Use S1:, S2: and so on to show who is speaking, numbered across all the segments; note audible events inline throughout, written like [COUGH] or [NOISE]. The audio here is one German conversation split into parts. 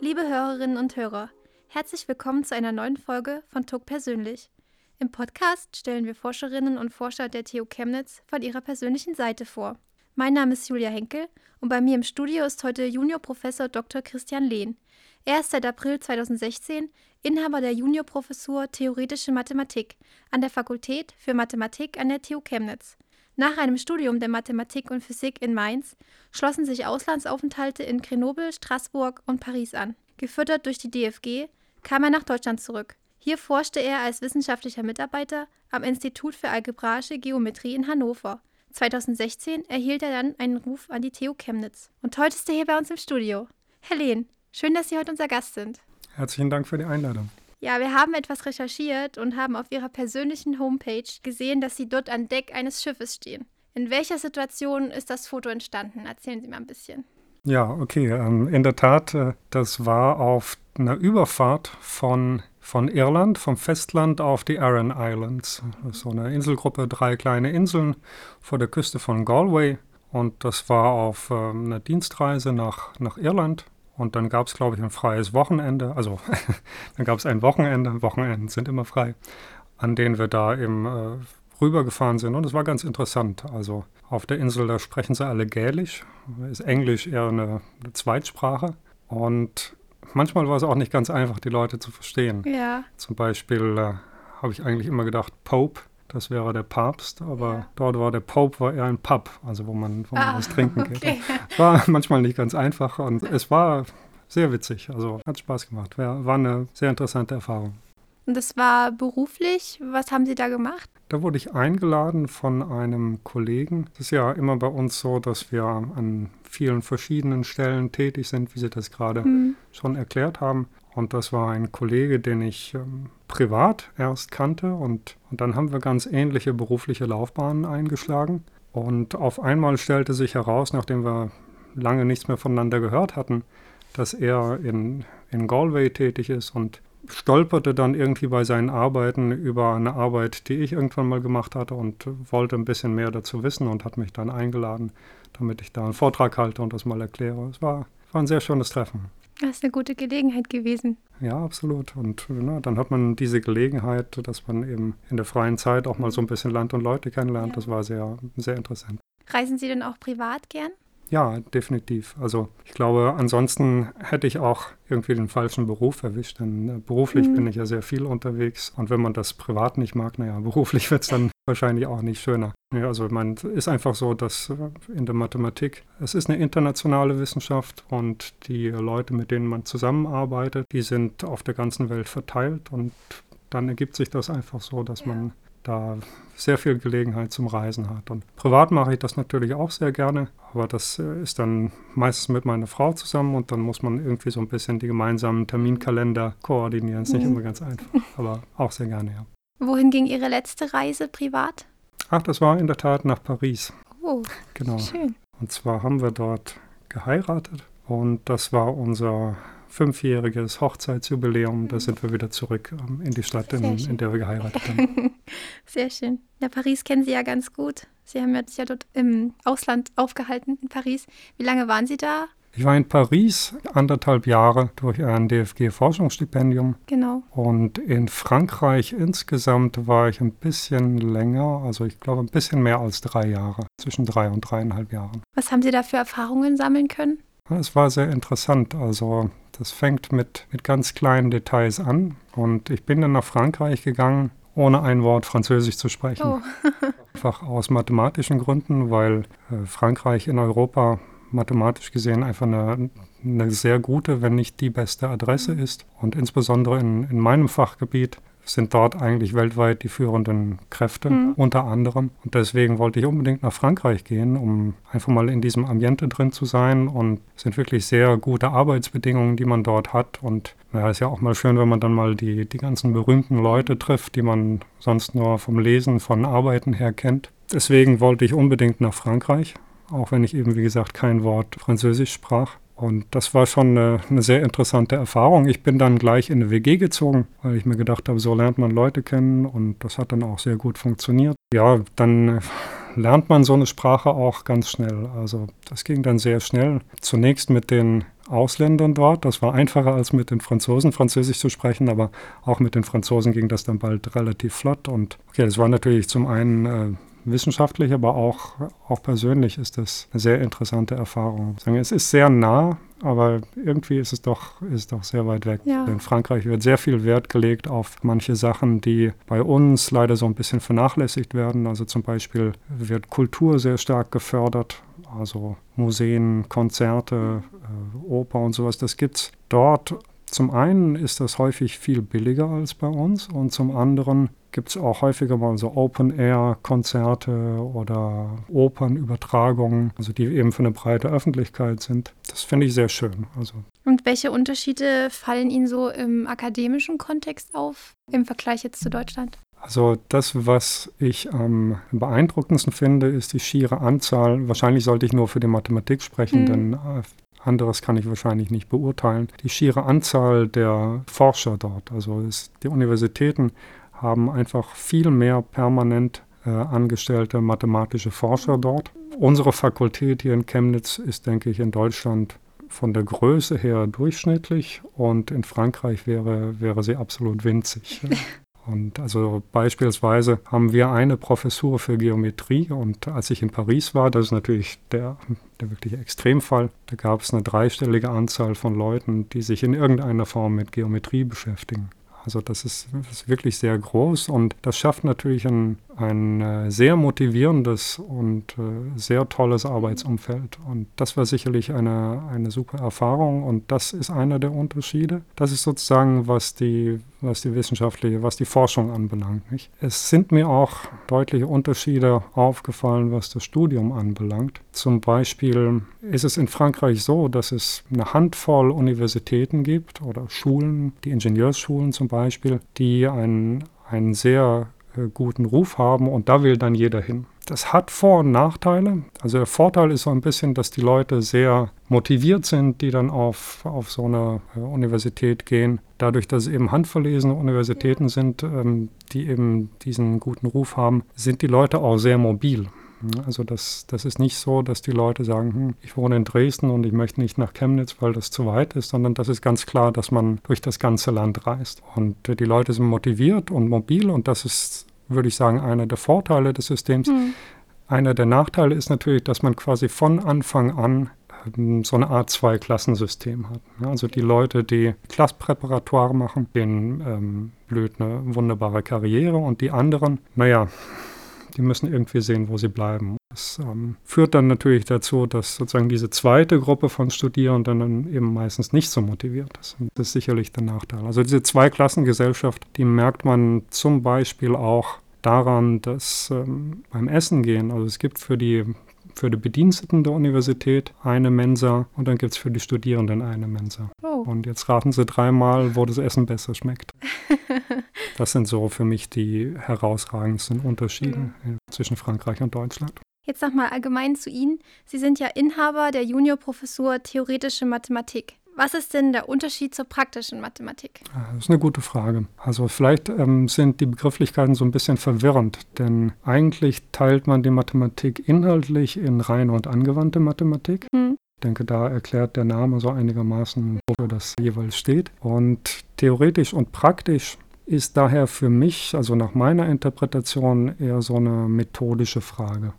S1: Liebe Hörerinnen und Hörer, herzlich willkommen zu einer neuen Folge von TUG Persönlich. Im Podcast stellen wir Forscherinnen und Forscher der TU Chemnitz von ihrer persönlichen Seite vor. Mein Name ist Julia Henkel und bei mir im Studio ist heute Juniorprofessor Dr. Christian Lehn. Er ist seit April 2016 Inhaber der Juniorprofessur Theoretische Mathematik an der Fakultät für Mathematik an der TU Chemnitz. Nach einem Studium der Mathematik und Physik in Mainz schlossen sich Auslandsaufenthalte in Grenoble, Straßburg und Paris an. Gefördert durch die DFG kam er nach Deutschland zurück. Hier forschte er als wissenschaftlicher Mitarbeiter am Institut für algebraische Geometrie in Hannover. 2016 erhielt er dann einen Ruf an die TU Chemnitz. Und heute ist er hier bei uns im Studio. Herr Lehn, schön, dass Sie heute unser Gast sind.
S2: Herzlichen Dank für die Einladung.
S1: Ja, wir haben etwas recherchiert und haben auf ihrer persönlichen Homepage gesehen, dass sie dort an Deck eines Schiffes stehen. In welcher Situation ist das Foto entstanden? Erzählen Sie mal ein bisschen.
S2: Ja, okay. Ähm, in der Tat, äh, das war auf einer Überfahrt von, von Irland, vom Festland auf die Aran Islands. So eine Inselgruppe, drei kleine Inseln vor der Küste von Galway. Und das war auf ähm, einer Dienstreise nach, nach Irland. Und dann gab es, glaube ich, ein freies Wochenende. Also [LAUGHS] dann gab es ein Wochenende. Wochenenden sind immer frei, an denen wir da eben äh, rübergefahren sind. Und es war ganz interessant. Also auf der Insel, da sprechen sie alle Gälisch. Ist Englisch eher eine, eine Zweitsprache. Und manchmal war es auch nicht ganz einfach, die Leute zu verstehen.
S1: Ja.
S2: Zum Beispiel äh, habe ich eigentlich immer gedacht, Pope das wäre der Papst, aber ja. dort war der Pope war eher ein Pub, also wo man, wo man ah, was trinken okay. geht. War [LAUGHS] manchmal nicht ganz einfach und es war sehr witzig, also hat Spaß gemacht. War, eine sehr interessante Erfahrung.
S1: Und das war beruflich? Was haben Sie da gemacht?
S2: Da wurde ich eingeladen von einem Kollegen. Es ist ja immer bei uns so, dass wir an vielen verschiedenen Stellen tätig sind, wie Sie das gerade hm. schon erklärt haben. Und das war ein Kollege, den ich ähm, privat erst kannte und, und dann haben wir ganz ähnliche berufliche Laufbahnen eingeschlagen. Und auf einmal stellte sich heraus, nachdem wir lange nichts mehr voneinander gehört hatten, dass er in, in Galway tätig ist und stolperte dann irgendwie bei seinen Arbeiten über eine Arbeit, die ich irgendwann mal gemacht hatte und wollte ein bisschen mehr dazu wissen und hat mich dann eingeladen, damit ich da einen Vortrag halte und das mal erkläre. Es war, war ein sehr schönes Treffen.
S1: Das ist eine gute Gelegenheit gewesen.
S2: Ja, absolut. Und na, dann hat man diese Gelegenheit, dass man eben in der freien Zeit auch mal so ein bisschen Land und Leute kennenlernt. Ja. Das war sehr, sehr interessant.
S1: Reisen Sie denn auch privat gern?
S2: Ja, definitiv. Also ich glaube, ansonsten hätte ich auch irgendwie den falschen Beruf erwischt, denn äh, beruflich mhm. bin ich ja sehr viel unterwegs und wenn man das privat nicht mag, naja, beruflich [LAUGHS] wird es dann wahrscheinlich auch nicht schöner. Ja, also man ist einfach so, dass äh, in der Mathematik, es ist eine internationale Wissenschaft und die Leute, mit denen man zusammenarbeitet, die sind auf der ganzen Welt verteilt und dann ergibt sich das einfach so, dass ja. man da sehr viel Gelegenheit zum Reisen hat. Und privat mache ich das natürlich auch sehr gerne, aber das äh, ist dann meistens mit meiner Frau zusammen und dann muss man irgendwie so ein bisschen die gemeinsamen Terminkalender koordinieren. Ist nicht mhm. immer ganz einfach, aber auch sehr gerne, ja.
S1: Wohin ging Ihre letzte Reise privat?
S2: Ach, das war in der Tat nach Paris.
S1: Oh, genau. schön.
S2: Und zwar haben wir dort geheiratet und das war unser fünfjähriges Hochzeitsjubiläum. Da sind wir wieder zurück ähm, in die Stadt, in, in, der wir geheiratet haben. [LAUGHS]
S1: Sehr schön. Ja, Paris kennen Sie ja ganz gut. Sie haben sich ja dort im Ausland aufgehalten, in Paris. Wie lange waren Sie da?
S2: Ich war in Paris anderthalb Jahre durch ein DFG-Forschungsstipendium.
S1: Genau.
S2: Und in Frankreich insgesamt war ich ein bisschen länger, also ich glaube ein bisschen mehr als drei Jahre, zwischen drei und dreieinhalb Jahren.
S1: Was haben Sie da für Erfahrungen sammeln können?
S2: Es war sehr interessant. Also das fängt mit, mit ganz kleinen Details an. Und ich bin dann nach Frankreich gegangen, ohne ein Wort Französisch zu sprechen. Oh. [LAUGHS] einfach aus mathematischen Gründen, weil äh, Frankreich in Europa mathematisch gesehen einfach eine, eine sehr gute, wenn nicht die beste Adresse mhm. ist. Und insbesondere in, in meinem Fachgebiet sind dort eigentlich weltweit die führenden Kräfte, mhm. unter anderem. Und deswegen wollte ich unbedingt nach Frankreich gehen, um einfach mal in diesem Ambiente drin zu sein. Und es sind wirklich sehr gute Arbeitsbedingungen, die man dort hat. Und naja, ist ja auch mal schön, wenn man dann mal die, die ganzen berühmten Leute trifft, die man sonst nur vom Lesen von Arbeiten her kennt. Deswegen wollte ich unbedingt nach Frankreich, auch wenn ich eben, wie gesagt, kein Wort Französisch sprach. Und das war schon eine, eine, sehr interessante Erfahrung. Ich bin dann gleich in eine WG gezogen, weil ich mir gedacht habe, so lernt man Leute kennen und das hat dann auch sehr gut funktioniert. Ja, dann lernt man so eine Sprache auch ganz schnell. Also das ging dann sehr schnell. Zunächst mit den Ausländern dort. Das war einfacher als mit den Franzosen Französisch zu sprechen, aber auch mit den Franzosen ging das dann bald relativ flott. Und okay, das war natürlich zum einen äh, wissenschaftlich, aber auch, auch persönlich ist das eine sehr interessante Erfahrung. Es ist sehr nah, aber irgendwie ist es doch, ist doch sehr weit weg. Ja. In Frankreich wird sehr viel Wert gelegt auf manche Sachen, die bei uns leider so ein bisschen vernachlässigt werden. Also zum Beispiel wird Kultur sehr stark gefördert, also Museen, Konzerte, äh, Oper und sowas, das gibt es dort zum einen ist das häufig viel billiger als bei uns und zum anderen gibt es auch häufiger mal so Open-Air-Konzerte oder Opernübertragungen, also die eben für eine breite Öffentlichkeit sind. Das finde ich sehr schön. Also.
S1: Und welche Unterschiede fallen Ihnen so im akademischen Kontext auf im Vergleich jetzt zu Deutschland?
S2: Also das, was ich am beeindruckendsten finde, ist die schiere Anzahl. Wahrscheinlich sollte ich nur für die Mathematik sprechen, mhm. denn äh, anderes kann ich wahrscheinlich nicht beurteilen. Die schiere Anzahl der Forscher dort, also es, die Universitäten haben einfach viel mehr permanent äh, angestellte mathematische Forscher dort. Unsere Fakultät hier in Chemnitz ist, denke ich, in Deutschland von der Größe her durchschnittlich und in Frankreich wäre, wäre sie absolut winzig. [LAUGHS] Und also beispielsweise haben wir eine Professur für Geometrie und als ich in Paris war, das ist natürlich der, der wirkliche Extremfall, da gab es eine dreistellige Anzahl von Leuten, die sich in irgendeiner Form mit Geometrie beschäftigen. Also das ist, das ist wirklich sehr groß und das schafft natürlich ein, ein äh, sehr motivierendes und äh, sehr tolles Arbeitsumfeld. Und das war sicherlich eine, eine super Erfahrung und das ist einer der Unterschiede. Das ist sozusagen, was die, was die wissenschaftliche, was die Forschung anbelangt. Nicht? Es sind mir auch deutliche Unterschiede aufgefallen, was das Studium anbelangt. Zum Beispiel ist es in Frankreich so, dass es eine Handvoll Universitäten gibt oder Schulen, die Ingenieursschulen zum Beispiel, die einen, einen sehr guten Ruf haben und da will dann jeder hin. Das hat Vor- und Nachteile. Also der Vorteil ist so ein bisschen, dass die Leute sehr motiviert sind, die dann auf, auf so eine äh, Universität gehen. Dadurch, dass es eben handverlesene Universitäten sind, ähm, die eben diesen guten Ruf haben, sind die Leute auch sehr mobil. Also das, das ist nicht so, dass die Leute sagen, hm, ich wohne in Dresden und ich möchte nicht nach Chemnitz, weil das zu weit ist, sondern das ist ganz klar, dass man durch das ganze Land reist. Und die Leute sind motiviert und mobil und das ist, würde ich sagen, einer der Vorteile des Systems. Mhm. Einer der Nachteile ist natürlich, dass man quasi von Anfang an ähm, so eine Art Zwei-Klassensystem hat. Also die Leute, die Klasspräparatoire machen, denen ähm, blüht eine wunderbare Karriere und die anderen, naja, die müssen irgendwie sehen, wo sie bleiben. Das ähm, führt dann natürlich dazu, dass sozusagen diese zweite Gruppe von Studierenden dann eben meistens nicht so motiviert ist. Und das ist sicherlich der Nachteil. Also diese Zweiklassengesellschaft, die merkt man zum Beispiel auch daran, dass ähm, beim Essen gehen, also es gibt für die für die Bediensteten der Universität eine Mensa und dann gibt es für die Studierenden eine Mensa. Oh. Und jetzt raten Sie dreimal, wo das Essen besser schmeckt. [LAUGHS] das sind so für mich die herausragendsten Unterschiede mhm. zwischen Frankreich und Deutschland.
S1: Jetzt nochmal allgemein zu Ihnen. Sie sind ja Inhaber der Juniorprofessur Theoretische Mathematik. Was ist denn der Unterschied zur praktischen Mathematik?
S2: Ah, das ist eine gute Frage. Also vielleicht ähm, sind die Begrifflichkeiten so ein bisschen verwirrend, denn eigentlich teilt man die Mathematik inhaltlich in reine und angewandte Mathematik. Hm. Ich denke, da erklärt der Name so einigermaßen, wofür das jeweils steht. Und theoretisch und praktisch ist daher für mich, also nach meiner Interpretation, eher so eine methodische Frage.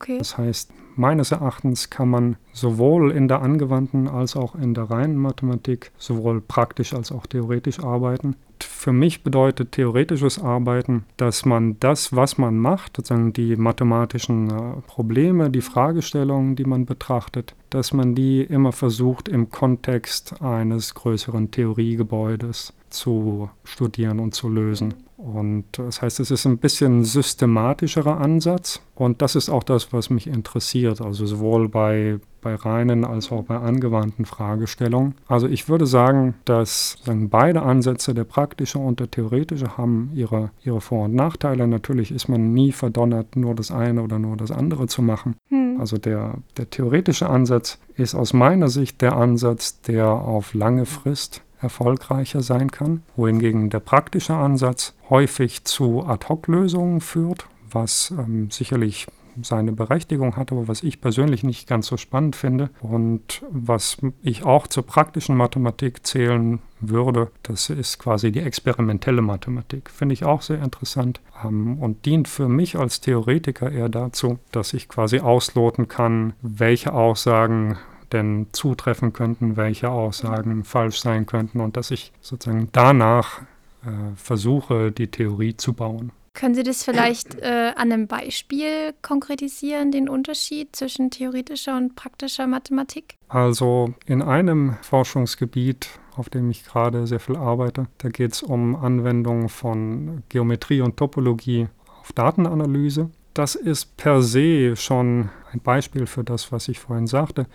S2: Okay. Das heißt, meines Erachtens kann man sowohl in der angewandten als auch in der reinen Mathematik sowohl praktisch als auch theoretisch arbeiten. Für mich bedeutet theoretisches Arbeiten, dass man das, was man macht, sozusagen die mathematischen äh, Probleme, die Fragestellungen, die man betrachtet, dass man die immer versucht im Kontext eines größeren Theoriegebäudes zu studieren und zu lösen. Und das heißt, es ist ein bisschen systematischerer Ansatz. Und das ist auch das, was mich interessiert, also sowohl bei, bei reinen als auch bei angewandten Fragestellungen. Also ich würde sagen, dass sagen, beide Ansätze, der praktische und der theoretische, haben ihre, ihre Vor- und Nachteile. Natürlich ist man nie verdonnert, nur das eine oder nur das andere zu machen. Hm. Also der, der theoretische Ansatz ist aus meiner Sicht der Ansatz, der auf lange Frist erfolgreicher sein kann, wohingegen der praktische Ansatz häufig zu Ad-hoc-Lösungen führt, was ähm, sicherlich seine Berechtigung hat, aber was ich persönlich nicht ganz so spannend finde und was ich auch zur praktischen Mathematik zählen würde, das ist quasi die experimentelle Mathematik. Finde ich auch sehr interessant ähm, und dient für mich als Theoretiker eher dazu, dass ich quasi ausloten kann, welche Aussagen denn zutreffen könnten, welche Aussagen falsch sein könnten und dass ich sozusagen danach äh, versuche, die Theorie zu bauen.
S1: Können Sie das vielleicht äh, an einem Beispiel konkretisieren, den Unterschied zwischen theoretischer und praktischer Mathematik?
S2: Also in einem Forschungsgebiet, auf dem ich gerade sehr viel arbeite, da geht es um Anwendung von Geometrie und Topologie auf Datenanalyse. Das ist per se schon ein Beispiel für das, was ich vorhin sagte.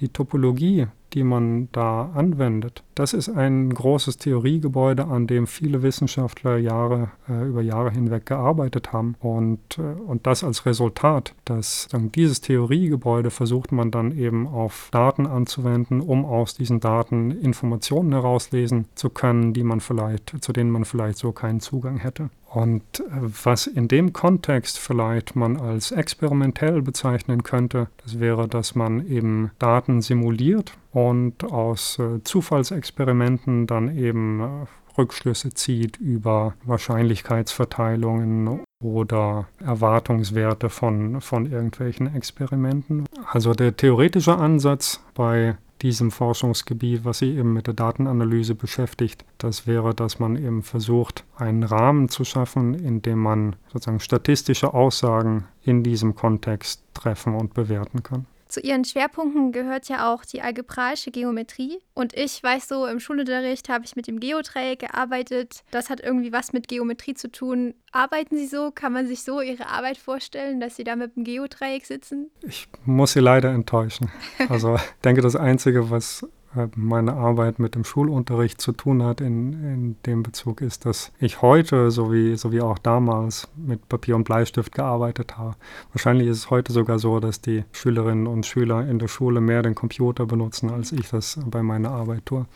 S2: Die Topologie, die man da anwendet, das ist ein großes Theoriegebäude, an dem viele Wissenschaftler Jahre, äh, über Jahre hinweg gearbeitet haben. Und, äh, und das als Resultat, dass dieses Theoriegebäude versucht man dann eben auf Daten anzuwenden, um aus diesen Daten Informationen herauslesen zu können, die man vielleicht, zu denen man vielleicht so keinen Zugang hätte. Und äh, was in dem Kontext vielleicht man als experimentell bezeichnen könnte, das wäre, dass man eben Daten simuliert und aus äh, Zufallsexperimenten dann eben äh, Rückschlüsse zieht über Wahrscheinlichkeitsverteilungen oder Erwartungswerte von, von irgendwelchen Experimenten. Also der theoretische Ansatz bei diesem Forschungsgebiet, was sich eben mit der Datenanalyse beschäftigt, das wäre, dass man eben versucht, einen Rahmen zu schaffen, in dem man sozusagen statistische Aussagen in diesem Kontext treffen und bewerten kann.
S1: Zu ihren Schwerpunkten gehört ja auch die algebraische Geometrie. Und ich weiß so, im Schulunterricht habe ich mit dem Geodreieck gearbeitet. Das hat irgendwie was mit Geometrie zu tun. Arbeiten Sie so? Kann man sich so Ihre Arbeit vorstellen, dass Sie da mit dem Geodreieck sitzen?
S2: Ich muss Sie leider enttäuschen. Also ich denke, das Einzige, was meine Arbeit mit dem Schulunterricht zu tun hat in, in dem Bezug ist, dass ich heute sowie, sowie auch damals mit Papier und Bleistift gearbeitet habe. Wahrscheinlich ist es heute sogar so, dass die Schülerinnen und Schüler in der Schule mehr den Computer benutzen, als ich das bei meiner Arbeit tue.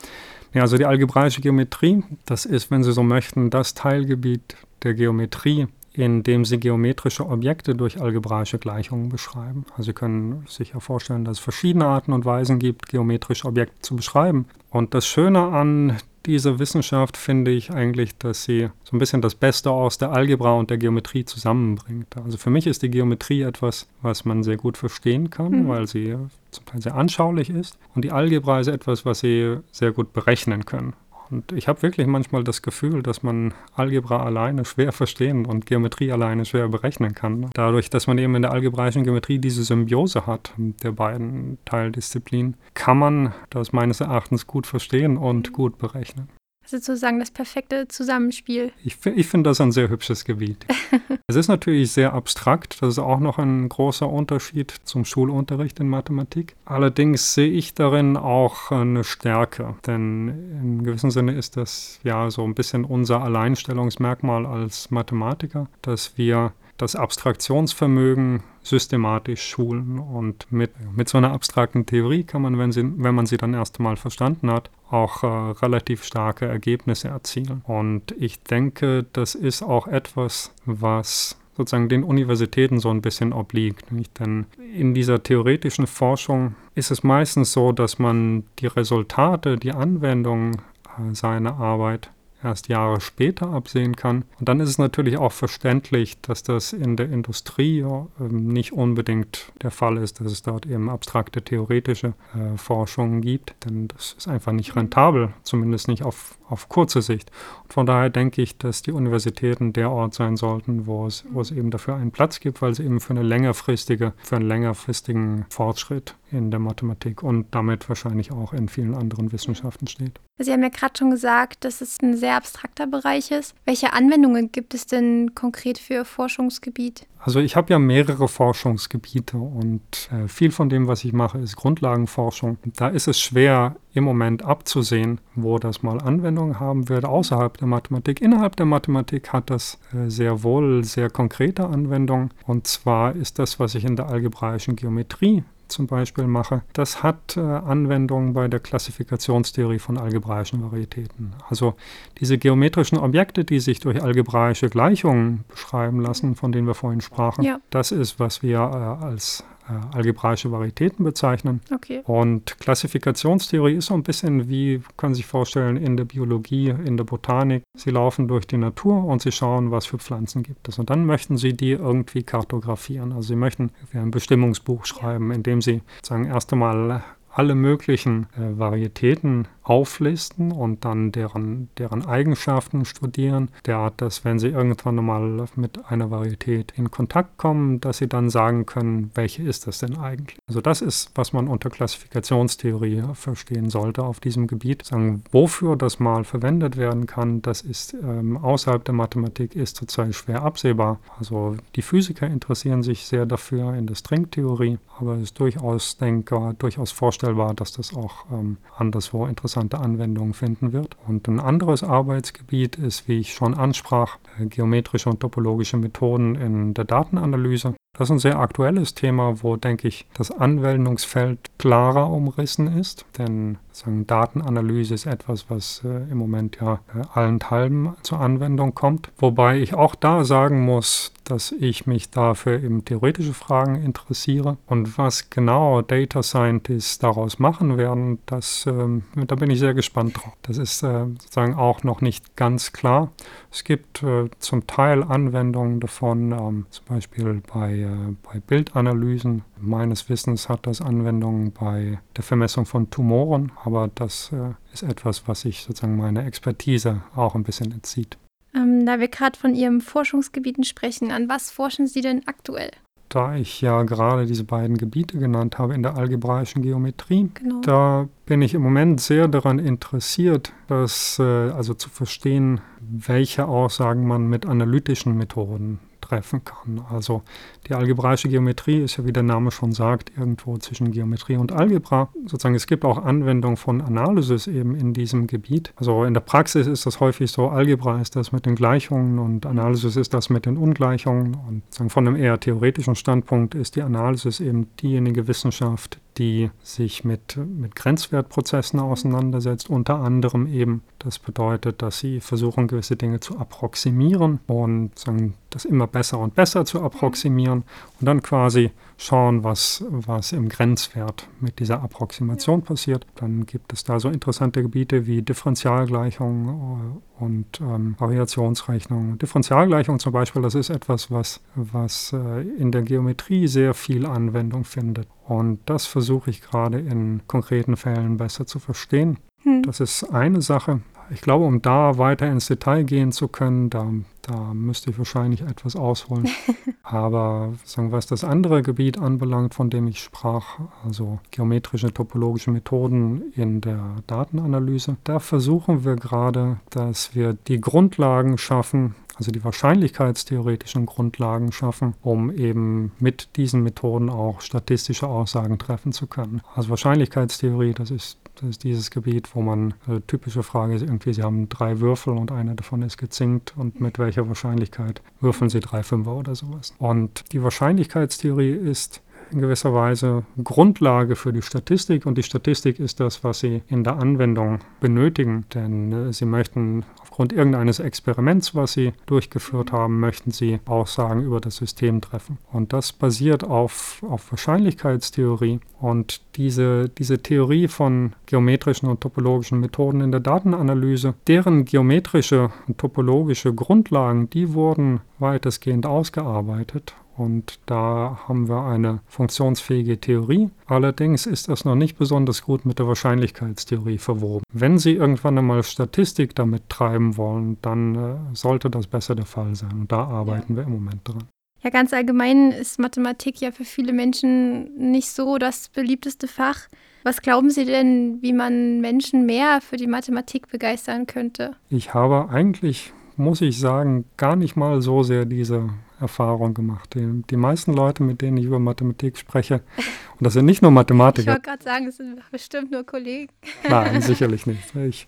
S2: Ja, also die algebraische Geometrie, das ist, wenn Sie so möchten, das Teilgebiet der Geometrie, in dem sie geometrische Objekte durch algebraische Gleichungen beschreiben. Also Sie können sich ja vorstellen, dass es verschiedene Arten und Weisen gibt, geometrische Objekte zu beschreiben. Und das Schöne an dieser Wissenschaft finde ich eigentlich, dass sie so ein bisschen das Beste aus der Algebra und der Geometrie zusammenbringt. Also für mich ist die Geometrie etwas, was man sehr gut verstehen kann, mhm. weil sie zum Teil sehr anschaulich ist. Und die Algebra ist etwas, was sie sehr gut berechnen können. Und ich habe wirklich manchmal das Gefühl, dass man Algebra alleine schwer verstehen und Geometrie alleine schwer berechnen kann. Dadurch, dass man eben in der algebraischen Geometrie diese Symbiose hat der beiden Teildisziplinen, kann man das meines Erachtens gut verstehen und gut berechnen.
S1: Also sozusagen das perfekte Zusammenspiel.
S2: Ich, ich finde das ein sehr hübsches Gebiet. [LAUGHS] es ist natürlich sehr abstrakt. Das ist auch noch ein großer Unterschied zum Schulunterricht in Mathematik. Allerdings sehe ich darin auch eine Stärke. Denn im gewissen Sinne ist das ja so ein bisschen unser Alleinstellungsmerkmal als Mathematiker, dass wir das Abstraktionsvermögen systematisch schulen. Und mit, mit so einer abstrakten Theorie kann man, wenn, sie, wenn man sie dann erst einmal verstanden hat, auch äh, relativ starke Ergebnisse erzielen. Und ich denke, das ist auch etwas, was sozusagen den Universitäten so ein bisschen obliegt. Nicht? Denn in dieser theoretischen Forschung ist es meistens so, dass man die Resultate, die Anwendung äh, seiner Arbeit erst Jahre später absehen kann. Und dann ist es natürlich auch verständlich, dass das in der Industrie äh, nicht unbedingt der Fall ist, dass es dort eben abstrakte theoretische äh, Forschungen gibt, denn das ist einfach nicht rentabel, zumindest nicht auf, auf kurze Sicht. Und von daher denke ich, dass die Universitäten der Ort sein sollten, wo es, wo es eben dafür einen Platz gibt, weil es eben für eine längerfristige, für einen längerfristigen Fortschritt in der Mathematik und damit wahrscheinlich auch in vielen anderen Wissenschaften steht.
S1: Sie haben ja gerade schon gesagt, dass es ein sehr abstrakter Bereich ist. Welche Anwendungen gibt es denn konkret für Ihr Forschungsgebiet?
S2: Also ich habe ja mehrere Forschungsgebiete und äh, viel von dem, was ich mache, ist Grundlagenforschung. Da ist es schwer im Moment abzusehen, wo das mal Anwendung haben wird außerhalb der Mathematik. Innerhalb der Mathematik hat das äh, sehr wohl sehr konkrete Anwendungen. Und zwar ist das, was ich in der algebraischen Geometrie zum Beispiel mache, das hat äh, Anwendungen bei der Klassifikationstheorie von algebraischen Varietäten. Also diese geometrischen Objekte, die sich durch algebraische Gleichungen beschreiben lassen, von denen wir vorhin sprachen, ja. das ist, was wir äh, als äh, algebraische Varietäten bezeichnen.
S1: Okay.
S2: Und Klassifikationstheorie ist so ein bisschen wie, können Sie sich vorstellen, in der Biologie, in der Botanik. Sie laufen durch die Natur und Sie schauen, was für Pflanzen gibt es. Und dann möchten Sie die irgendwie kartografieren. Also Sie möchten ein Bestimmungsbuch schreiben, in dem Sie sagen, erst einmal alle möglichen äh, Varietäten auflisten und dann deren, deren Eigenschaften studieren, derart, dass wenn sie irgendwann mal mit einer Varietät in Kontakt kommen, dass sie dann sagen können, welche ist das denn eigentlich? Also das ist, was man unter Klassifikationstheorie verstehen sollte auf diesem Gebiet. Sagen, wofür das mal verwendet werden kann, das ist ähm, außerhalb der Mathematik ist zurzeit schwer absehbar. Also die Physiker interessieren sich sehr dafür in der Stringtheorie, aber es ist durchaus denkbar, durchaus vorstellbar, dass das auch ähm, anderswo interessant interessante Anwendungen finden wird. Und ein anderes Arbeitsgebiet ist, wie ich schon ansprach, äh, geometrische und topologische Methoden in der Datenanalyse. Das ist ein sehr aktuelles Thema, wo, denke ich, das Anwendungsfeld klarer umrissen ist. Denn sagen, Datenanalyse ist etwas, was äh, im Moment ja äh, allenthalben zur Anwendung kommt. Wobei ich auch da sagen muss, dass ich mich dafür eben theoretische Fragen interessiere. Und was genau Data Scientists daraus machen werden, das, äh, da bin ich sehr gespannt drauf. Das ist äh, sozusagen auch noch nicht ganz klar. Es gibt äh, zum Teil Anwendungen davon, ähm, zum Beispiel bei, äh, bei Bildanalysen. Meines Wissens hat das Anwendungen bei der Vermessung von Tumoren, aber das äh, ist etwas, was sich sozusagen meiner Expertise auch ein bisschen entzieht.
S1: Ähm, da wir gerade von Ihren Forschungsgebieten sprechen, an was forschen Sie denn aktuell?
S2: Da ich ja gerade diese beiden Gebiete genannt habe in der algebraischen Geometrie, genau. da bin ich im Moment sehr daran interessiert, dass, äh, also zu verstehen, welche Aussagen man mit analytischen Methoden treffen kann. Also die algebraische Geometrie ist ja, wie der Name schon sagt, irgendwo zwischen Geometrie und Algebra. Sozusagen es gibt auch Anwendung von Analysis eben in diesem Gebiet. Also in der Praxis ist das häufig so, Algebra ist das mit den Gleichungen und Analysis ist das mit den Ungleichungen. Und von einem eher theoretischen Standpunkt ist die Analysis eben diejenige Wissenschaft, die sich mit, mit Grenzwertprozessen auseinandersetzt, unter anderem eben. Das bedeutet, dass sie versuchen, gewisse Dinge zu approximieren und sagen, das immer besser und besser zu approximieren und dann quasi schauen, was, was im Grenzwert mit dieser Approximation passiert. Dann gibt es da so interessante Gebiete wie Differentialgleichungen äh, und ähm, Variationsrechnung. Differentialgleichung zum Beispiel, das ist etwas, was, was äh, in der Geometrie sehr viel Anwendung findet. Und das versuche ich gerade in konkreten Fällen besser zu verstehen. Hm. Das ist eine Sache. Ich glaube, um da weiter ins Detail gehen zu können, da, da müsste ich wahrscheinlich etwas ausholen. [LAUGHS] Aber sagen, was das andere Gebiet anbelangt, von dem ich sprach, also geometrische, topologische Methoden in der Datenanalyse, da versuchen wir gerade, dass wir die Grundlagen schaffen, also die wahrscheinlichkeitstheoretischen Grundlagen schaffen, um eben mit diesen Methoden auch statistische Aussagen treffen zu können. Also Wahrscheinlichkeitstheorie, das ist das ist dieses Gebiet, wo man, äh, typische Frage ist irgendwie, Sie haben drei Würfel und einer davon ist gezinkt und mit welcher Wahrscheinlichkeit würfeln Sie drei Fünfer oder sowas. Und die Wahrscheinlichkeitstheorie ist in gewisser Weise Grundlage für die Statistik. Und die Statistik ist das, was Sie in der Anwendung benötigen, denn äh, Sie möchten aufgrund irgendeines Experiments, was Sie durchgeführt haben, möchten Sie Aussagen über das System treffen. Und das basiert auf, auf Wahrscheinlichkeitstheorie. Und diese, diese Theorie von geometrischen und topologischen Methoden in der Datenanalyse, deren geometrische und topologische Grundlagen, die wurden weitestgehend ausgearbeitet und da haben wir eine funktionsfähige Theorie. Allerdings ist das noch nicht besonders gut mit der Wahrscheinlichkeitstheorie verwoben. Wenn Sie irgendwann einmal Statistik damit treiben wollen, dann äh, sollte das besser der Fall sein. Und da arbeiten ja. wir im Moment dran.
S1: Ja, ganz allgemein ist Mathematik ja für viele Menschen nicht so das beliebteste Fach. Was glauben Sie denn, wie man Menschen mehr für die Mathematik begeistern könnte?
S2: Ich habe eigentlich, muss ich sagen, gar nicht mal so sehr diese Erfahrung gemacht. Die, die meisten Leute, mit denen ich über Mathematik spreche, [LAUGHS] und das sind nicht nur Mathematiker.
S1: Ich wollte gerade sagen, das sind bestimmt nur Kollegen. [LAUGHS]
S2: Nein, [LAUGHS] sicherlich nicht. Ich,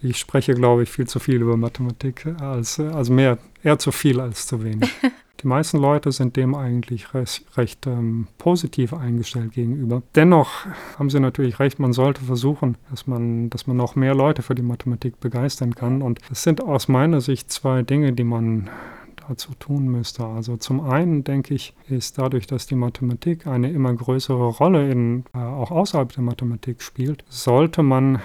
S2: ich spreche, glaube ich, viel zu viel über Mathematik, als, also mehr, eher zu viel als zu wenig. Die meisten Leute sind dem eigentlich recht, recht ähm, positiv eingestellt gegenüber. Dennoch haben sie natürlich recht, man sollte versuchen, dass man, dass man noch mehr Leute für die Mathematik begeistern kann. Und es sind aus meiner Sicht zwei Dinge, die man dazu tun müsste. Also zum einen denke ich, ist dadurch, dass die Mathematik eine immer größere Rolle in, äh, auch außerhalb der Mathematik spielt, sollte man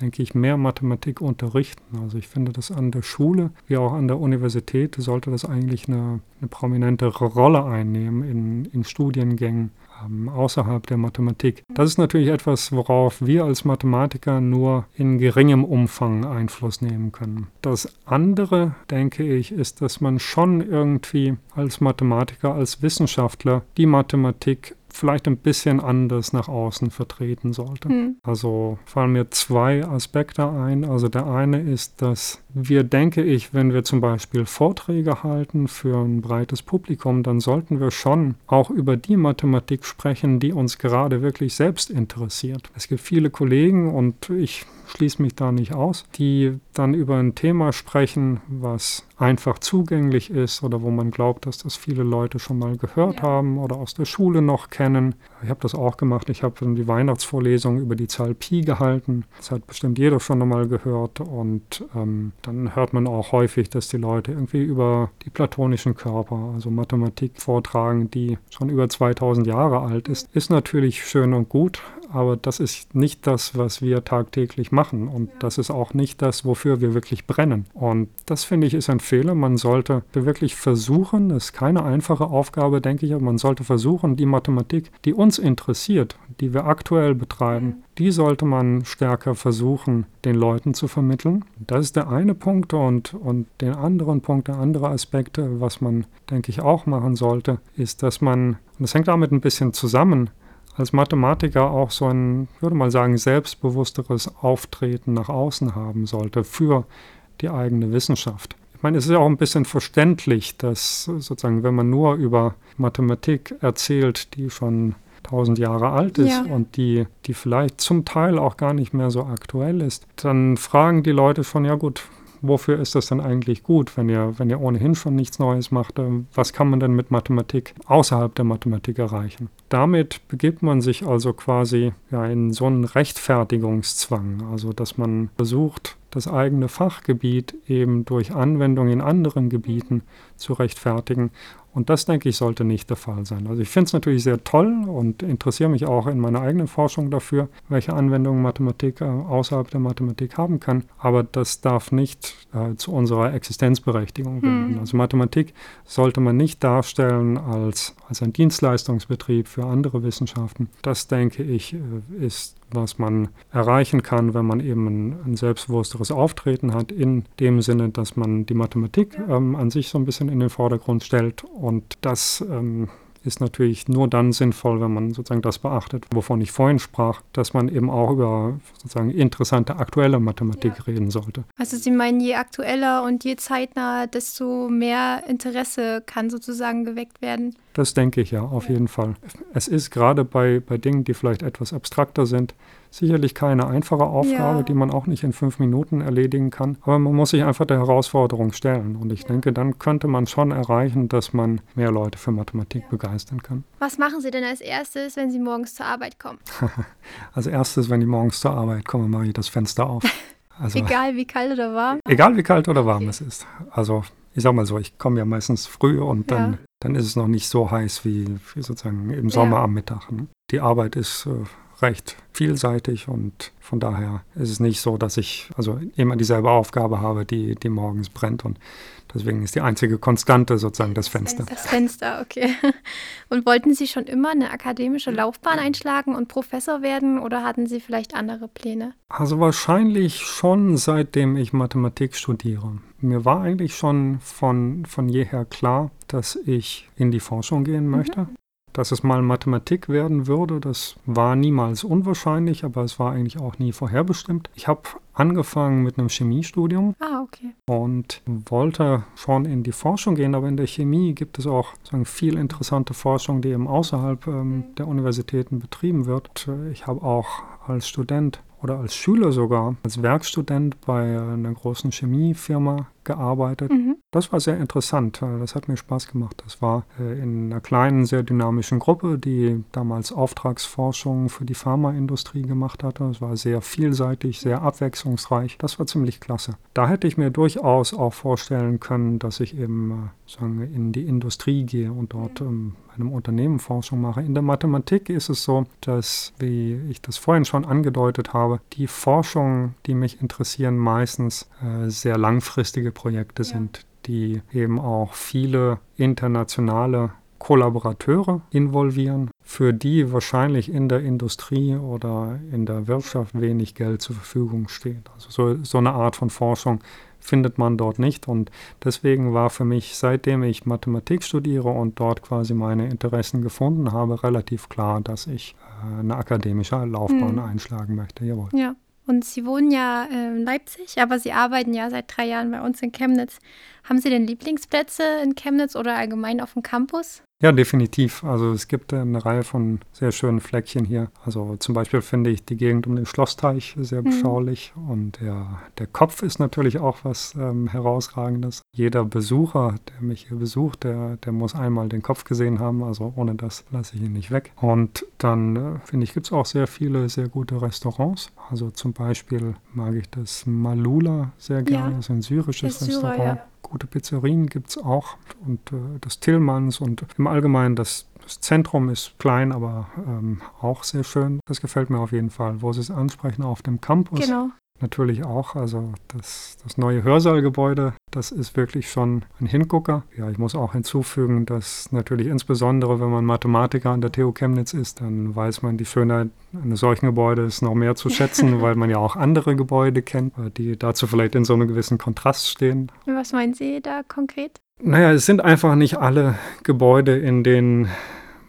S2: denke ich, mehr Mathematik unterrichten. Also ich finde, dass an der Schule wie auch an der Universität sollte das eigentlich eine, eine prominentere Rolle einnehmen in, in Studiengängen ähm, außerhalb der Mathematik. Das ist natürlich etwas, worauf wir als Mathematiker nur in geringem Umfang Einfluss nehmen können. Das andere, denke ich, ist, dass man schon irgendwie als Mathematiker, als Wissenschaftler die Mathematik vielleicht ein bisschen anders nach außen vertreten sollte. Mhm. Also fallen mir zwei Aspekte ein. Also der eine ist, dass wir, denke ich, wenn wir zum Beispiel Vorträge halten für ein breites Publikum, dann sollten wir schon auch über die Mathematik sprechen, die uns gerade wirklich selbst interessiert. Es gibt viele Kollegen und ich schließe mich da nicht aus, die dann über ein Thema sprechen, was einfach zugänglich ist oder wo man glaubt, dass das viele Leute schon mal gehört ja. haben oder aus der Schule noch kennen. Ich habe das auch gemacht. Ich habe die Weihnachtsvorlesung über die Zahl Pi gehalten. Das hat bestimmt jeder schon einmal gehört. Und ähm, dann hört man auch häufig, dass die Leute irgendwie über die platonischen Körper, also Mathematik vortragen, die schon über 2000 Jahre alt ist. Ist natürlich schön und gut, aber das ist nicht das, was wir tagtäglich machen und das ist auch nicht das, wofür wir wirklich brennen. Und das finde ich ist ein Fehler. Man sollte wirklich versuchen, das ist keine einfache Aufgabe, denke ich, aber man sollte versuchen, die Mathematik, die uns interessiert, die wir aktuell betreiben, die sollte man stärker versuchen, den Leuten zu vermitteln. Das ist der eine Punkt und, und den anderen Punkt, der andere Aspekt, was man, denke ich, auch machen sollte, ist, dass man, und das hängt damit ein bisschen zusammen, als Mathematiker auch so ein, würde mal sagen, selbstbewussteres Auftreten nach außen haben sollte für die eigene Wissenschaft. Ich meine, es ist ja auch ein bisschen verständlich, dass sozusagen, wenn man nur über Mathematik erzählt, die schon tausend Jahre alt ist ja. und die, die vielleicht zum Teil auch gar nicht mehr so aktuell ist, dann fragen die Leute schon, ja gut, wofür ist das denn eigentlich gut, wenn ihr, wenn ihr ohnehin schon nichts Neues macht? Äh, was kann man denn mit Mathematik außerhalb der Mathematik erreichen? Damit begibt man sich also quasi ja, in so einen Rechtfertigungszwang, also dass man versucht, das eigene Fachgebiet eben durch Anwendung in anderen Gebieten zu rechtfertigen. Und das, denke ich, sollte nicht der Fall sein. Also ich finde es natürlich sehr toll und interessiere mich auch in meiner eigenen Forschung dafür, welche Anwendungen Mathematik äh, außerhalb der Mathematik haben kann. Aber das darf nicht äh, zu unserer Existenzberechtigung werden. Hm. Also Mathematik sollte man nicht darstellen als, als ein Dienstleistungsbetrieb für andere Wissenschaften. Das, denke ich, äh, ist was man erreichen kann, wenn man eben ein, ein selbstbewussteres Auftreten hat, in dem Sinne, dass man die Mathematik ähm, an sich so ein bisschen in den Vordergrund stellt und das ähm, ist natürlich nur dann sinnvoll, wenn man sozusagen das beachtet, wovon ich vorhin sprach, dass man eben auch über sozusagen interessante aktuelle Mathematik ja. reden sollte.
S1: Also Sie meinen, je aktueller und je zeitnah, desto mehr Interesse kann sozusagen geweckt werden?
S2: Das denke ich ja, auf ja. jeden Fall. Es ist gerade bei, bei Dingen, die vielleicht etwas abstrakter sind, sicherlich keine einfache Aufgabe, ja. die man auch nicht in fünf Minuten erledigen kann. Aber man muss sich einfach der Herausforderung stellen. Und ich ja. denke, dann könnte man schon erreichen, dass man mehr Leute für Mathematik ja. begeistern kann.
S1: Was machen Sie denn als erstes, wenn Sie morgens zur Arbeit kommen? [LAUGHS]
S2: als erstes, wenn ich morgens zur Arbeit komme, mache ich das Fenster auf. [LAUGHS]
S1: Also, egal wie kalt oder warm?
S2: Egal wie kalt oder warm okay. es ist. Also ich sag mal so, ich komme ja meistens früh und dann, dann ist es noch nicht so heiß wie, wie sozusagen im Sommer am Mittag. Ne? Die Arbeit ist äh, recht vielseitig und von daher ist es nicht so, dass ich also immer dieselbe Aufgabe habe, die, die morgens brennt und deswegen ist die einzige Konstante sozusagen das Fenster.
S1: Das Fenster, okay. [LAUGHS] Und wollten Sie schon immer eine akademische Laufbahn einschlagen und Professor werden oder hatten Sie vielleicht andere Pläne?
S2: Also wahrscheinlich schon seitdem ich Mathematik studiere. Mir war eigentlich schon von, von jeher klar, dass ich in die Forschung gehen möchte. Mhm. Dass es mal Mathematik werden würde, das war niemals unwahrscheinlich, aber es war eigentlich auch nie vorherbestimmt. Ich habe angefangen mit einem Chemiestudium
S1: ah, okay.
S2: und wollte schon in die Forschung gehen, aber in der Chemie gibt es auch sagen, viel interessante Forschung, die eben außerhalb ähm, der Universitäten betrieben wird. Ich habe auch als Student oder als Schüler sogar, als Werkstudent bei einer großen Chemiefirma gearbeitet. Mhm. Das war sehr interessant. Das hat mir Spaß gemacht. Das war äh, in einer kleinen, sehr dynamischen Gruppe, die damals Auftragsforschung für die Pharmaindustrie gemacht hatte. Es war sehr vielseitig, sehr abwechslungsreich. Das war ziemlich klasse. Da hätte ich mir durchaus auch vorstellen können, dass ich eben äh, sagen, in die Industrie gehe und dort ähm, einem Unternehmen Forschung mache. In der Mathematik ist es so, dass, wie ich das vorhin schon angedeutet habe, die Forschung, die mich interessieren, meistens äh, sehr langfristige Projekte ja. sind, die eben auch viele internationale Kollaborateure involvieren, für die wahrscheinlich in der Industrie oder in der Wirtschaft wenig Geld zur Verfügung steht. Also so, so eine Art von Forschung findet man dort nicht. Und deswegen war für mich, seitdem ich Mathematik studiere und dort quasi meine Interessen gefunden habe, relativ klar, dass ich äh, eine akademische Laufbahn mhm. einschlagen möchte.
S1: Jawohl. Ja. Und Sie wohnen ja in Leipzig, aber Sie arbeiten ja seit drei Jahren bei uns in Chemnitz. Haben Sie denn Lieblingsplätze in Chemnitz oder allgemein auf dem Campus?
S2: Ja, definitiv. Also es gibt eine Reihe von sehr schönen Fleckchen hier. Also zum Beispiel finde ich die Gegend um den Schlossteich sehr mhm. beschaulich mhm. und der, der Kopf ist natürlich auch was ähm, herausragendes. Jeder Besucher, der mich hier besucht, der, der muss einmal den Kopf gesehen haben. Also ohne das lasse ich ihn nicht weg. Und dann äh, finde ich, gibt es auch sehr viele sehr gute Restaurants. Also zum Beispiel mag ich das Malula sehr gerne. Ja. Das ist ein syrisches Restaurant. ja. Gute Pizzerien gibt es auch und äh, das Tillmanns und im Allgemeinen das, das Zentrum ist klein, aber ähm, auch sehr schön. Das gefällt mir auf jeden Fall. Wo Sie es ansprechen, auf dem Campus. Genau natürlich auch. Also das, das neue Hörsaalgebäude, das ist wirklich schon ein Hingucker. Ja, ich muss auch hinzufügen, dass natürlich insbesondere, wenn man Mathematiker an der TU Chemnitz ist, dann weiß man die Schönheit eines solchen Gebäudes noch mehr zu schätzen, [LAUGHS] weil man ja auch andere Gebäude kennt, die dazu vielleicht in so einem gewissen Kontrast stehen.
S1: Was meinen Sie da konkret?
S2: Naja, es sind einfach nicht alle Gebäude, in denen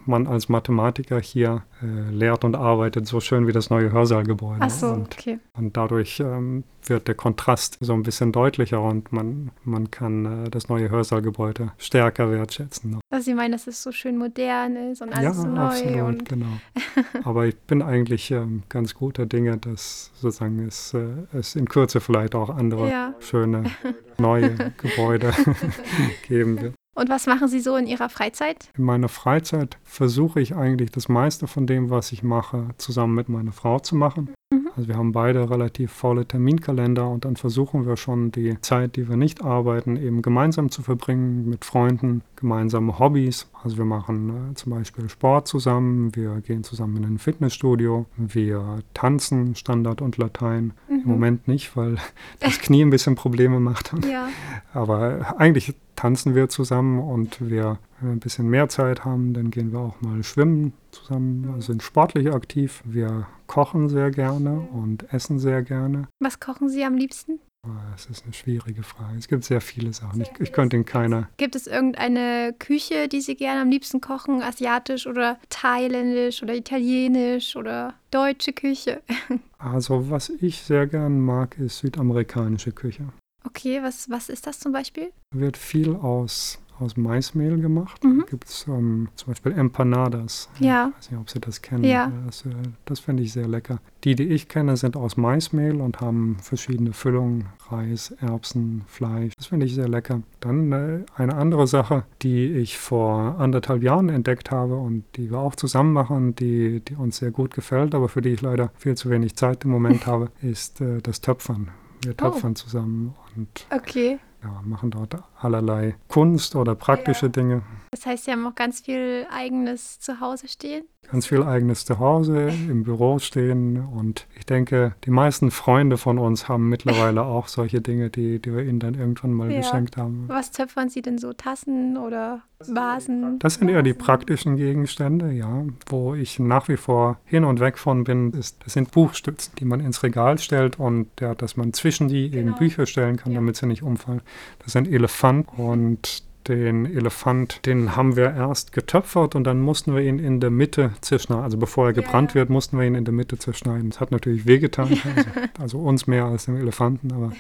S2: man als Mathematiker hier äh, lehrt und arbeitet, so schön wie das neue Hörsaalgebäude.
S1: Ach so,
S2: und,
S1: okay.
S2: Und dadurch ähm, wird der Kontrast so ein bisschen deutlicher und man, man kann äh, das neue Hörsaalgebäude stärker wertschätzen.
S1: Also Sie meinen, dass es so schön modern ist und alles ja, neu. Ja, absolut,
S2: genau. [LAUGHS] Aber ich bin eigentlich ähm, ganz guter Dinge, dass sozusagen es, äh, es in Kürze vielleicht auch andere ja. schöne neue [LAUGHS] Gebäude [LAUGHS] geben wird.
S1: Und was machen Sie so in Ihrer Freizeit?
S2: In meiner Freizeit versuche ich eigentlich das meiste von dem, was ich mache, zusammen mit meiner Frau zu machen. Mhm. Also wir haben beide relativ volle Terminkalender und dann versuchen wir schon die Zeit, die wir nicht arbeiten, eben gemeinsam zu verbringen mit Freunden, gemeinsame Hobbys. Also wir machen äh, zum Beispiel Sport zusammen, wir gehen zusammen in ein Fitnessstudio, wir tanzen Standard und Latein. Mhm. Im Moment nicht, weil [LAUGHS] das [LAUGHS] Knie ein bisschen Probleme macht. Ja. Aber eigentlich tanzen wir zusammen und wir, wenn wir ein bisschen mehr Zeit haben, dann gehen wir auch mal schwimmen zusammen, also sind sportlich aktiv. Wir kochen sehr gerne und essen sehr gerne.
S1: Was kochen Sie am liebsten?
S2: Das ist eine schwierige Frage. Es gibt sehr viele Sachen. Ich, ich könnte in keiner.
S1: Gibt es irgendeine Küche, die Sie gerne am liebsten kochen? Asiatisch oder thailändisch oder italienisch oder deutsche Küche? [LAUGHS]
S2: Also, was ich sehr gern mag, ist südamerikanische Küche.
S1: Okay, was, was ist das zum Beispiel?
S2: Wird viel aus, aus Maismehl gemacht. Mhm. Gibt es ähm, zum Beispiel Empanadas. Ja. Ich weiß nicht, ob Sie das kennen. Ja. Das, äh, das finde ich sehr lecker. Die, die ich kenne, sind aus Maismehl und haben verschiedene Füllungen. Reis, Erbsen, Fleisch. Das finde ich sehr lecker. Dann äh, eine andere Sache, die ich vor anderthalb Jahren entdeckt habe und die wir auch zusammen machen, die, die uns sehr gut gefällt, aber für die ich leider viel zu wenig Zeit im Moment [LAUGHS] habe, ist äh, das Töpfern. Wir töpfern oh. zusammen und
S1: okay.
S2: ja, machen dort allerlei Kunst oder praktische ja. Dinge.
S1: Das heißt, Sie haben auch ganz viel eigenes zu Hause stehen?
S2: Ganz viel eigenes zu Hause, im Büro stehen. Und ich denke, die meisten Freunde von uns haben mittlerweile [LAUGHS] auch solche Dinge, die, die wir ihnen dann irgendwann mal ja. geschenkt haben.
S1: Was töpfern Sie denn so? Tassen oder Vasen?
S2: Das sind eher die praktischen Gegenstände, ja. Wo ich nach wie vor hin und weg von bin, ist, das sind Buchstützen, die man ins Regal stellt und ja, dass man zwischen die genau. eben Bücher stellen kann, ja. damit sie nicht umfallen. Das sind Elefanten und den Elefant, den haben wir erst getöpfert und dann mussten wir ihn in der Mitte zerschneiden. Also bevor er gebrannt wird, mussten wir ihn in der Mitte zerschneiden. Das hat natürlich wehgetan, also, also uns mehr als dem Elefanten, aber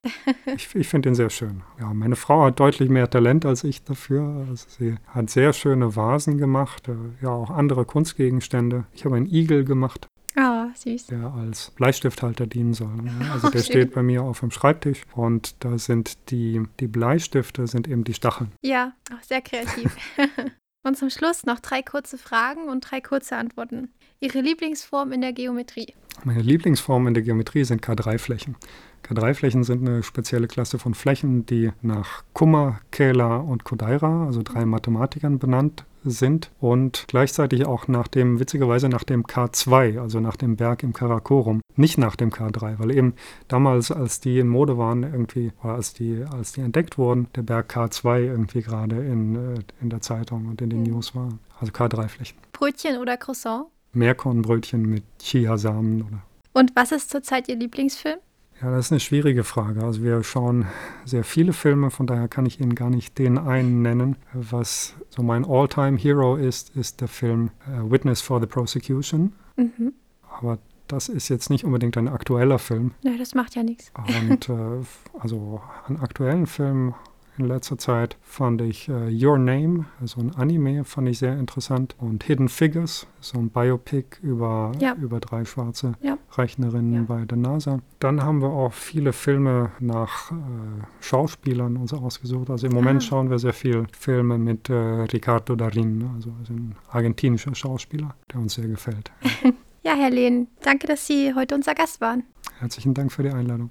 S2: ich, ich finde ihn sehr schön. Ja, meine Frau hat deutlich mehr Talent als ich dafür. Also sie hat sehr schöne Vasen gemacht, äh, ja auch andere Kunstgegenstände. Ich habe einen Igel gemacht.
S1: Oh, süß.
S2: Der als Bleistifthalter dienen soll. [LAUGHS] Also der oh, steht bei mir auf dem Schreibtisch und da sind die, die Bleistifte sind eben die Stacheln.
S1: Ja, auch sehr kreativ. [LAUGHS] und zum Schluss noch drei kurze Fragen und drei kurze Antworten. Ihre Lieblingsform in der Geometrie?
S2: Meine Lieblingsformen in der Geometrie sind K3-Flächen. K3-Flächen sind eine spezielle Klasse von Flächen, die nach Kummer, Kähler und Kodaira, also drei Mathematikern, benannt sind und gleichzeitig auch nach dem, witzigerweise nach dem K2, also nach dem Berg im Karakorum, nicht nach dem K3, weil eben damals, als die in Mode waren, irgendwie, oder als die, als die entdeckt wurden, der Berg K2 irgendwie gerade in, äh, in der Zeitung und in den mhm. News war. Also K3-Flächen.
S1: Brötchen oder Croissant?
S2: Meerkornbrötchen mit Chiasamen oder.
S1: Und was ist zurzeit Ihr Lieblingsfilm?
S2: Ja, das ist eine schwierige Frage. Also wir schauen sehr viele Filme, von daher kann ich Ihnen gar nicht den einen nennen. Was so mein All-Time-Hero ist, ist der Film uh, Witness for the Prosecution. Mhm. Aber das ist jetzt nicht unbedingt ein aktueller Film.
S1: Nein, das macht ja nichts.
S2: Und äh, also an aktuellen Filmen in letzter Zeit fand ich uh, Your Name, also ein Anime, fand ich sehr interessant. Und Hidden Figures, so ein Biopic über, ja. über drei schwarze ja. Rechnerinnen ja. bei der NASA. Dann haben wir auch viele Filme nach äh, Schauspielern uns ausgesucht. Also im Moment ah. schauen wir sehr viele Filme mit äh, Ricardo Darin, also ein argentinischer Schauspieler, der uns sehr gefällt. [LAUGHS]
S1: ja, Herr Lehn, danke, dass Sie heute unser Gast waren.
S2: Herzlichen Dank für die Einladung.